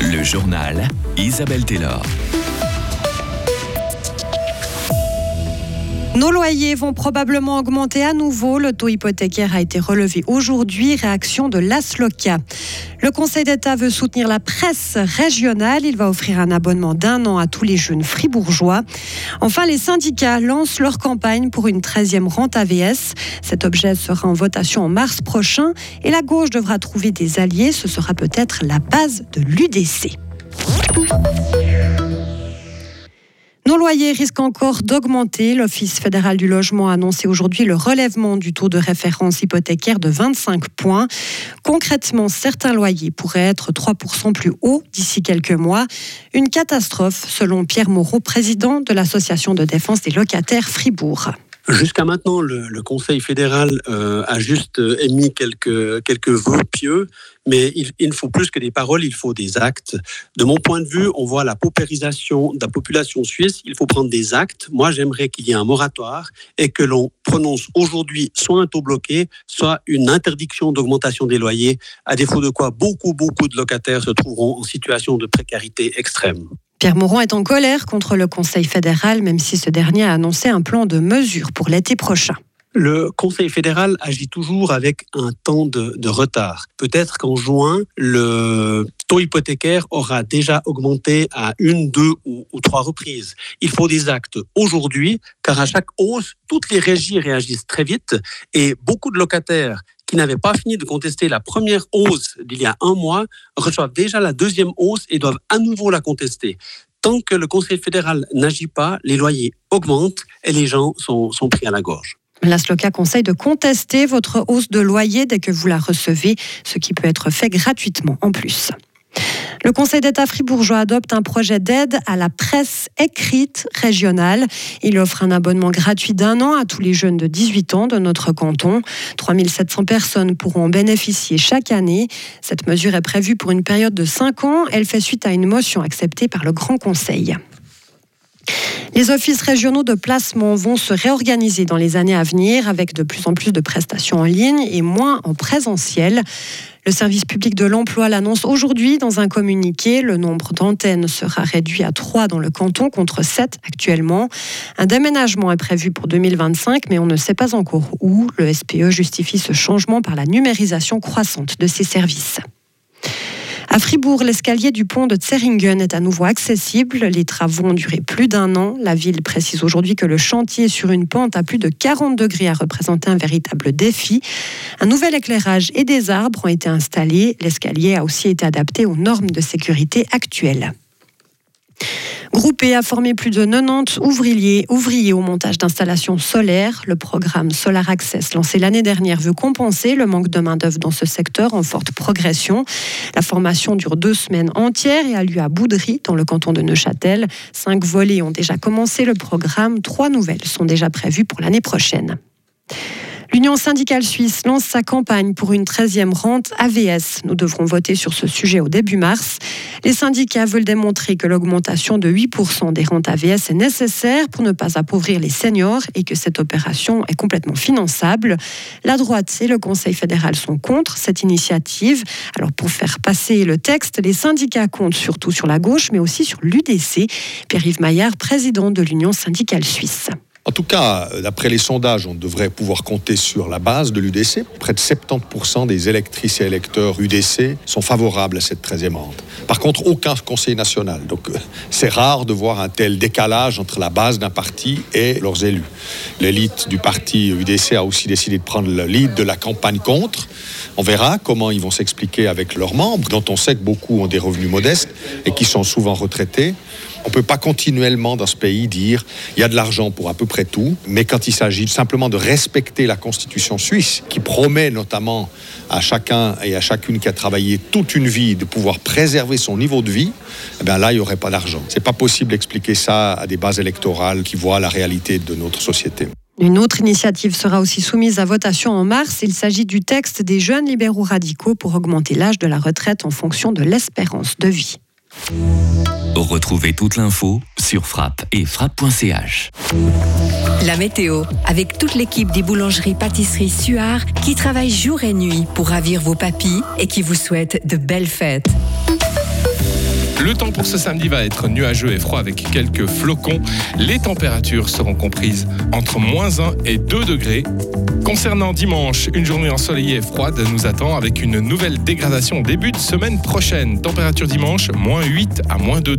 Le journal Isabelle Taylor. Nos loyers vont probablement augmenter à nouveau. Le taux hypothécaire a été relevé aujourd'hui. Réaction de l'ASLOCA. Le Conseil d'État veut soutenir la presse régionale. Il va offrir un abonnement d'un an à tous les jeunes fribourgeois. Enfin, les syndicats lancent leur campagne pour une 13e rente AVS. Cet objet sera en votation en mars prochain et la gauche devra trouver des alliés. Ce sera peut-être la base de l'UDC. Nos loyers risquent encore d'augmenter. L'Office fédéral du logement a annoncé aujourd'hui le relèvement du taux de référence hypothécaire de 25 points. Concrètement, certains loyers pourraient être 3% plus hauts d'ici quelques mois. Une catastrophe, selon Pierre Moreau, président de l'Association de défense des locataires Fribourg. Jusqu'à maintenant, le, Conseil fédéral euh, a juste euh, émis quelques, quelques vœux pieux, mais il, il, faut plus que des paroles, il faut des actes. De mon point de vue, on voit la paupérisation de la population suisse, il faut prendre des actes. Moi, j'aimerais qu'il y ait un moratoire et que l'on prononce aujourd'hui soit un taux bloqué, soit une interdiction d'augmentation des loyers, à défaut de quoi beaucoup, beaucoup de locataires se trouveront en situation de précarité extrême. Pierre Mauron est en colère contre le Conseil fédéral, même si ce dernier a annoncé un plan de mesures pour l'été prochain. Le Conseil fédéral agit toujours avec un temps de, retard. Peut-être qu'en juin, le taux hypothécaire aura déjà augmenté à une, deux ou, ou, trois reprises. Il faut des actes aujourd'hui, car à chaque hausse, toutes les régies réagissent très vite et beaucoup de locataires qui n'avaient pas fini de contester la première hausse d'il y a un mois reçoivent déjà la deuxième hausse et doivent à nouveau la contester. Tant que le Conseil fédéral n'agit pas, les loyers augmentent et les gens sont, sont pris à la gorge. La SLOCA conseille de contester votre hausse de loyer dès que vous la recevez, ce qui peut être fait gratuitement en plus. Le Conseil d'État fribourgeois adopte un projet d'aide à la presse écrite régionale. Il offre un abonnement gratuit d'un an à tous les jeunes de 18 ans de notre canton. 3700 personnes pourront en bénéficier chaque année. Cette mesure est prévue pour une période de 5 ans. Elle fait suite à une motion acceptée par le Grand Conseil. Les offices régionaux de placement vont se réorganiser dans les années à venir avec de plus en plus de prestations en ligne et moins en présentiel. Le service public de l'emploi l'annonce aujourd'hui dans un communiqué. Le nombre d'antennes sera réduit à 3 dans le canton contre 7 actuellement. Un déménagement est prévu pour 2025, mais on ne sait pas encore où. Le SPE justifie ce changement par la numérisation croissante de ses services. À Fribourg, l'escalier du pont de Zeringen est à nouveau accessible. Les travaux ont duré plus d'un an. La ville précise aujourd'hui que le chantier sur une pente à plus de 40 degrés a représenté un véritable défi. Un nouvel éclairage et des arbres ont été installés. L'escalier a aussi été adapté aux normes de sécurité actuelles. Groupé a formé plus de 90 ouvriers, ouvriers au montage d'installations solaires. Le programme Solar Access, lancé l'année dernière, veut compenser le manque de main-d'œuvre dans ce secteur en forte progression. La formation dure deux semaines entières et a lieu à Boudry, dans le canton de Neuchâtel. Cinq volets ont déjà commencé le programme. Trois nouvelles sont déjà prévues pour l'année prochaine. L'Union syndicale suisse lance sa campagne pour une 13e rente AVS. Nous devrons voter sur ce sujet au début mars. Les syndicats veulent démontrer que l'augmentation de 8% des rentes AVS est nécessaire pour ne pas appauvrir les seniors et que cette opération est complètement finançable. La droite et le Conseil fédéral sont contre cette initiative. Alors pour faire passer le texte, les syndicats comptent surtout sur la gauche mais aussi sur l'UDC. Pierre-Yves Maillard, président de l'Union syndicale suisse. En tout cas, d'après les sondages, on devrait pouvoir compter sur la base de l'UDC. Près de 70% des électrices et électeurs UDC sont favorables à cette 13e rente. Par contre, aucun conseil national. Donc, euh, c'est rare de voir un tel décalage entre la base d'un parti et leurs élus. L'élite du parti UDC a aussi décidé de prendre le lead de la campagne contre. On verra comment ils vont s'expliquer avec leurs membres, dont on sait que beaucoup ont des revenus modestes et qui sont souvent retraités. On ne peut pas continuellement dans ce pays dire il y a de l'argent pour à peu près tout, mais quand il s'agit simplement de respecter la Constitution suisse, qui promet notamment à chacun et à chacune qui a travaillé toute une vie de pouvoir préserver son niveau de vie, eh bien là, il n'y aurait pas d'argent. C'est pas possible d'expliquer ça à des bases électorales qui voient la réalité de notre société. Une autre initiative sera aussi soumise à votation en mars. Il s'agit du texte des jeunes libéraux radicaux pour augmenter l'âge de la retraite en fonction de l'espérance de vie. Retrouvez toute l'info sur frappe et frappe.ch. La météo, avec toute l'équipe des boulangeries pâtisseries Suard qui travaille jour et nuit pour ravir vos papilles et qui vous souhaite de belles fêtes. Le temps pour ce samedi va être nuageux et froid avec quelques flocons. Les températures seront comprises entre moins 1 et 2 degrés. Concernant dimanche, une journée ensoleillée et froide nous attend avec une nouvelle dégradation début de semaine prochaine. Température dimanche, moins 8 à moins 2 degrés.